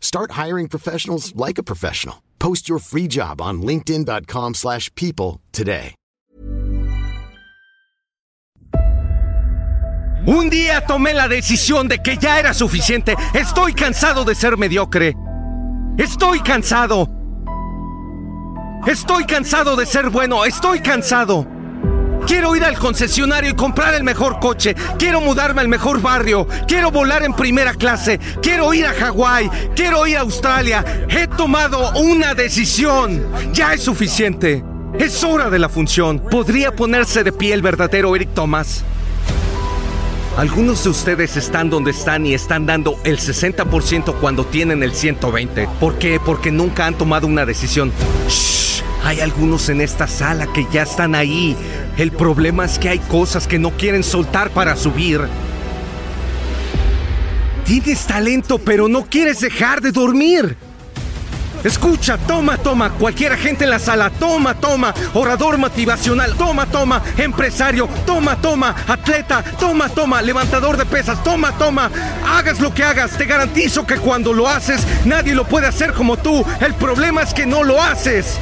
Start hiring professionals like a professional. Post your free job on linkedin.com/people slash people today. Un día tomé la decisión de que ya era suficiente. Estoy cansado de ser mediocre. Estoy cansado. Estoy cansado de ser bueno. Estoy cansado. Quiero ir al concesionario y comprar el mejor coche. Quiero mudarme al mejor barrio. Quiero volar en primera clase. Quiero ir a Hawái. Quiero ir a Australia. He tomado una decisión. Ya es suficiente. Es hora de la función. Podría ponerse de pie el verdadero Eric Thomas. Algunos de ustedes están donde están y están dando el 60% cuando tienen el 120. ¿Por qué? Porque nunca han tomado una decisión. Shh, hay algunos en esta sala que ya están ahí. El problema es que hay cosas que no quieren soltar para subir. Tienes talento, pero no quieres dejar de dormir. Escucha, toma, toma, cualquier agente en la sala, toma, toma, orador motivacional, toma, toma, empresario, toma, toma, atleta, toma, toma, levantador de pesas, toma, toma, hagas lo que hagas, te garantizo que cuando lo haces, nadie lo puede hacer como tú, el problema es que no lo haces.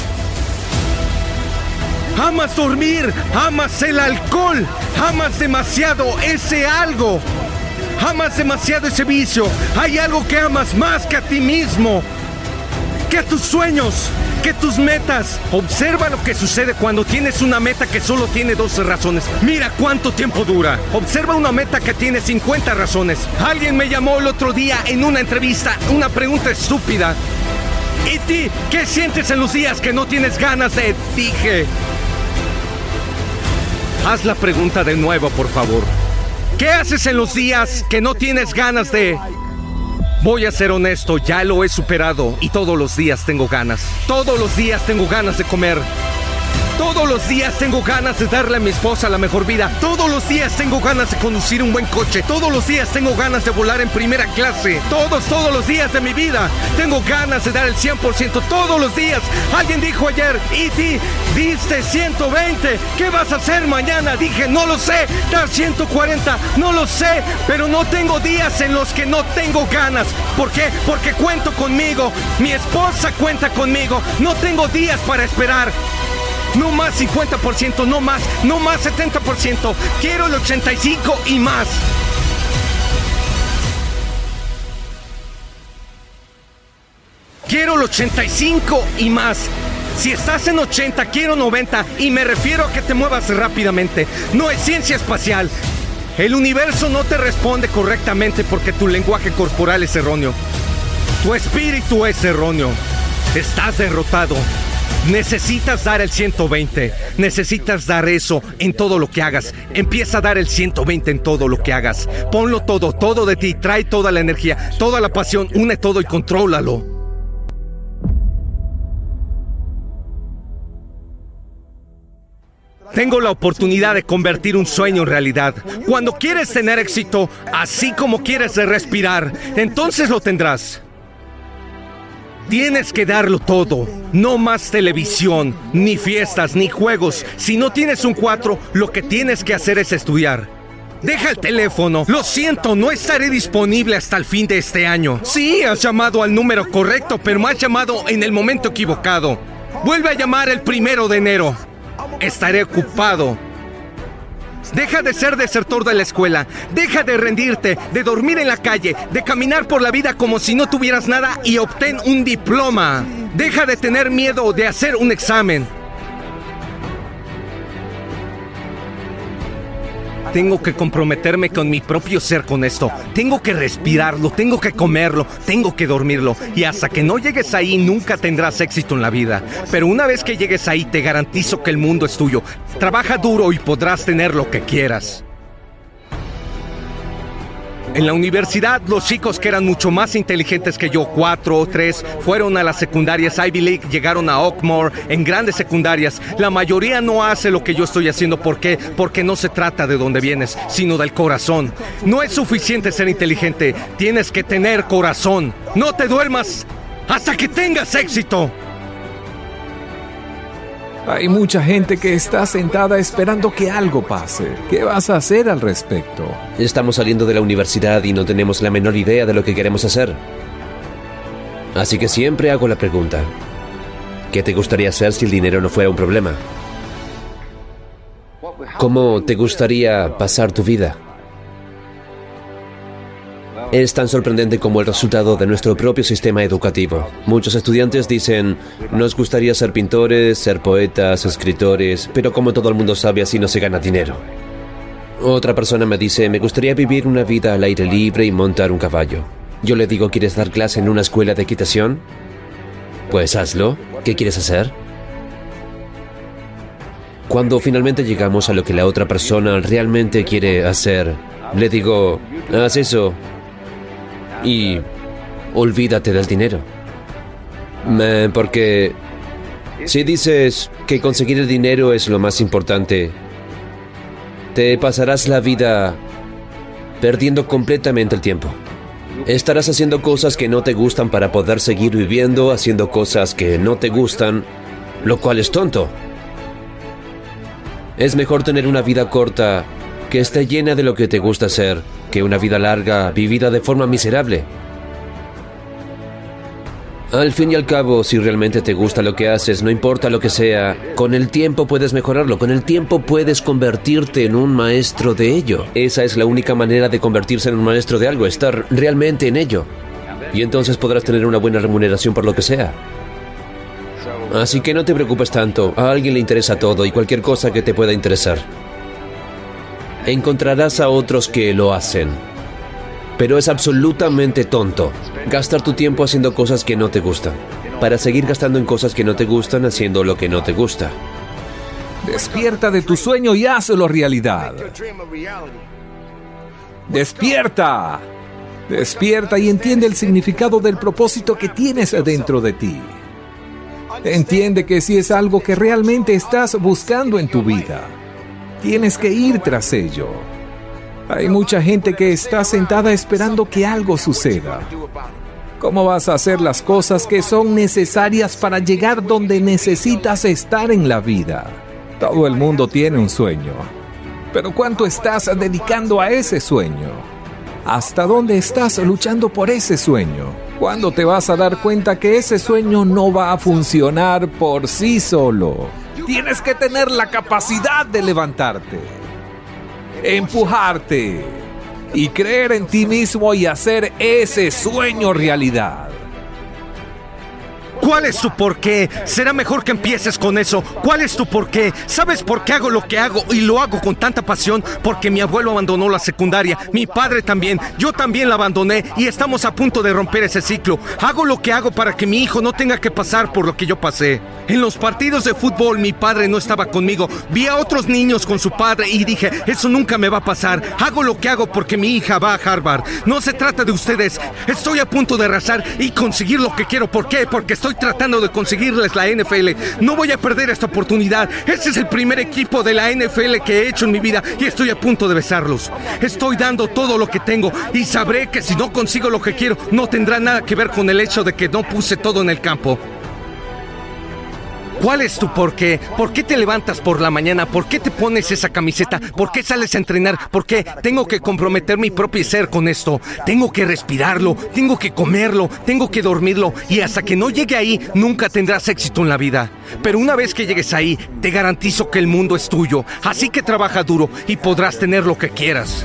Amas dormir, amas el alcohol, amas demasiado ese algo. Amas demasiado ese vicio. Hay algo que amas más que a ti mismo. Que a tus sueños, que tus metas. Observa lo que sucede cuando tienes una meta que solo tiene 12 razones. Mira cuánto tiempo dura. Observa una meta que tiene 50 razones. Alguien me llamó el otro día en una entrevista, una pregunta estúpida. ¿Y ti qué sientes en los días que no tienes ganas de? Dije. Haz la pregunta de nuevo, por favor. ¿Qué haces en los días que no tienes ganas de... Voy a ser honesto, ya lo he superado y todos los días tengo ganas. Todos los días tengo ganas de comer. Todos los días tengo ganas de darle a mi esposa la mejor vida. Todos los días tengo ganas de conducir un buen coche. Todos los días tengo ganas de volar en primera clase. Todos, todos los días de mi vida tengo ganas de dar el 100%. Todos los días. Alguien dijo ayer, Iti, diste 120. ¿Qué vas a hacer mañana? Dije, no lo sé. Dar 140. No lo sé. Pero no tengo días en los que no tengo ganas. ¿Por qué? Porque cuento conmigo. Mi esposa cuenta conmigo. No tengo días para esperar. No más 50%, no más, no más 70%. Quiero el 85 y más. Quiero el 85 y más. Si estás en 80, quiero 90 y me refiero a que te muevas rápidamente. No es ciencia espacial. El universo no te responde correctamente porque tu lenguaje corporal es erróneo. Tu espíritu es erróneo. Estás derrotado. Necesitas dar el 120. Necesitas dar eso en todo lo que hagas. Empieza a dar el 120 en todo lo que hagas. Ponlo todo, todo de ti. Trae toda la energía, toda la pasión. Une todo y contrólalo. Tengo la oportunidad de convertir un sueño en realidad. Cuando quieres tener éxito, así como quieres respirar, entonces lo tendrás. Tienes que darlo todo. No más televisión, ni fiestas, ni juegos. Si no tienes un 4, lo que tienes que hacer es estudiar. Deja el teléfono. Lo siento, no estaré disponible hasta el fin de este año. Sí, has llamado al número correcto, pero me has llamado en el momento equivocado. Vuelve a llamar el primero de enero. Estaré ocupado. Deja de ser desertor de la escuela. Deja de rendirte, de dormir en la calle, de caminar por la vida como si no tuvieras nada y obtén un diploma. Deja de tener miedo de hacer un examen. Tengo que comprometerme con mi propio ser con esto. Tengo que respirarlo, tengo que comerlo, tengo que dormirlo. Y hasta que no llegues ahí nunca tendrás éxito en la vida. Pero una vez que llegues ahí te garantizo que el mundo es tuyo. Trabaja duro y podrás tener lo que quieras. En la universidad, los chicos que eran mucho más inteligentes que yo, cuatro o tres, fueron a las secundarias Ivy League, llegaron a Oakmore, en grandes secundarias. La mayoría no hace lo que yo estoy haciendo. ¿Por qué? Porque no se trata de dónde vienes, sino del corazón. No es suficiente ser inteligente, tienes que tener corazón. No te duermas hasta que tengas éxito. Hay mucha gente que está sentada esperando que algo pase. ¿Qué vas a hacer al respecto? Estamos saliendo de la universidad y no tenemos la menor idea de lo que queremos hacer. Así que siempre hago la pregunta. ¿Qué te gustaría hacer si el dinero no fuera un problema? ¿Cómo te gustaría pasar tu vida? Es tan sorprendente como el resultado de nuestro propio sistema educativo. Muchos estudiantes dicen, nos gustaría ser pintores, ser poetas, escritores, pero como todo el mundo sabe, así no se gana dinero. Otra persona me dice, me gustaría vivir una vida al aire libre y montar un caballo. Yo le digo, ¿quieres dar clase en una escuela de equitación? Pues hazlo. ¿Qué quieres hacer? Cuando finalmente llegamos a lo que la otra persona realmente quiere hacer, le digo, haz eso, y olvídate del dinero. porque si dices que conseguir el dinero es lo más importante, te pasarás la vida perdiendo completamente el tiempo. Estarás haciendo cosas que no te gustan para poder seguir viviendo, haciendo cosas que no te gustan, lo cual es tonto. Es mejor tener una vida corta que esté llena de lo que te gusta hacer que una vida larga vivida de forma miserable. Al fin y al cabo, si realmente te gusta lo que haces, no importa lo que sea, con el tiempo puedes mejorarlo, con el tiempo puedes convertirte en un maestro de ello. Esa es la única manera de convertirse en un maestro de algo, estar realmente en ello. Y entonces podrás tener una buena remuneración por lo que sea. Así que no te preocupes tanto, a alguien le interesa todo y cualquier cosa que te pueda interesar encontrarás a otros que lo hacen. Pero es absolutamente tonto gastar tu tiempo haciendo cosas que no te gustan, para seguir gastando en cosas que no te gustan haciendo lo que no te gusta. Despierta de tu sueño y hazlo realidad. Despierta. Despierta y entiende el significado del propósito que tienes dentro de ti. Entiende que si es algo que realmente estás buscando en tu vida, Tienes que ir tras ello. Hay mucha gente que está sentada esperando que algo suceda. ¿Cómo vas a hacer las cosas que son necesarias para llegar donde necesitas estar en la vida? Todo el mundo tiene un sueño. Pero ¿cuánto estás dedicando a ese sueño? ¿Hasta dónde estás luchando por ese sueño? ¿Cuándo te vas a dar cuenta que ese sueño no va a funcionar por sí solo? Tienes que tener la capacidad de levantarte, empujarte y creer en ti mismo y hacer ese sueño realidad. ¿Cuál es tu porqué? Será mejor que empieces con eso. ¿Cuál es tu porqué? ¿Sabes por qué hago lo que hago y lo hago con tanta pasión? Porque mi abuelo abandonó la secundaria, mi padre también, yo también la abandoné y estamos a punto de romper ese ciclo. Hago lo que hago para que mi hijo no tenga que pasar por lo que yo pasé. En los partidos de fútbol mi padre no estaba conmigo. Vi a otros niños con su padre y dije, eso nunca me va a pasar. Hago lo que hago porque mi hija va a Harvard. No se trata de ustedes. Estoy a punto de arrasar y conseguir lo que quiero. ¿Por qué? Porque tratando de conseguirles la NFL. No voy a perder esta oportunidad. Este es el primer equipo de la NFL que he hecho en mi vida y estoy a punto de besarlos. Estoy dando todo lo que tengo y sabré que si no consigo lo que quiero, no tendrá nada que ver con el hecho de que no puse todo en el campo. ¿Cuál es tu por qué? ¿Por qué te levantas por la mañana? ¿Por qué te pones esa camiseta? ¿Por qué sales a entrenar? ¿Por qué tengo que comprometer mi propio ser con esto? Tengo que respirarlo, tengo que comerlo, tengo que dormirlo y hasta que no llegue ahí nunca tendrás éxito en la vida. Pero una vez que llegues ahí, te garantizo que el mundo es tuyo. Así que trabaja duro y podrás tener lo que quieras.